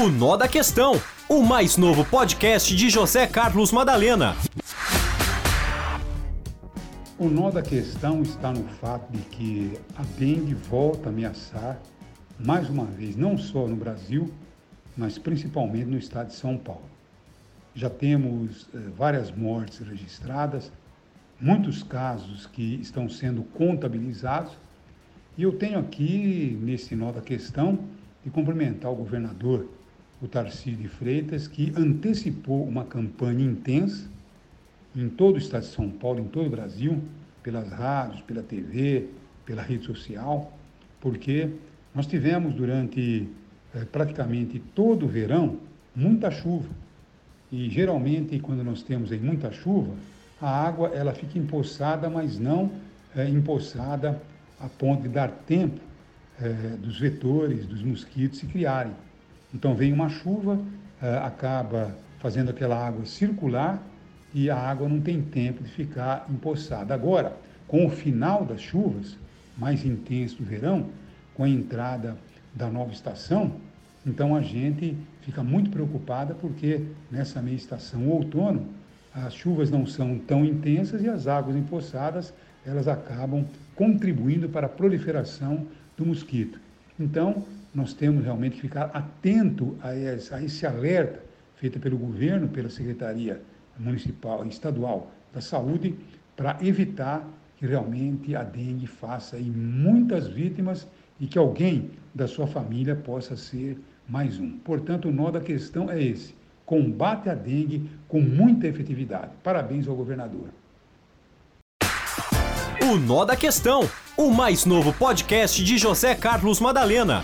O Nó da Questão, o mais novo podcast de José Carlos Madalena. O nó da questão está no fato de que a dengue volta a ameaçar, mais uma vez, não só no Brasil, mas principalmente no estado de São Paulo. Já temos eh, várias mortes registradas, muitos casos que estão sendo contabilizados, e eu tenho aqui, nesse nó da questão, de cumprimentar o governador, o Tarcísio de Freitas, que antecipou uma campanha intensa em todo o estado de São Paulo, em todo o Brasil, pelas rádios, pela TV, pela rede social, porque nós tivemos durante eh, praticamente todo o verão muita chuva. E geralmente, quando nós temos aí muita chuva, a água ela fica empoçada, mas não eh, empoçada a ponto de dar tempo eh, dos vetores, dos mosquitos se criarem. Então vem uma chuva, eh, acaba fazendo aquela água circular e a água não tem tempo de ficar empoçada. Agora, com o final das chuvas, mais intenso do verão, com a entrada da nova estação, então a gente fica muito preocupada porque nessa meia estação outono as chuvas não são tão intensas e as águas empoçadas elas acabam contribuindo para a proliferação do mosquito. Então nós temos realmente que ficar atento a esse, a esse alerta feito pelo governo, pela Secretaria Municipal e Estadual da Saúde, para evitar que realmente a dengue faça aí muitas vítimas e que alguém da sua família possa ser mais um. Portanto, o nó da questão é esse: combate a dengue com muita efetividade. Parabéns ao governador. O Nó da Questão, o mais novo podcast de José Carlos Madalena.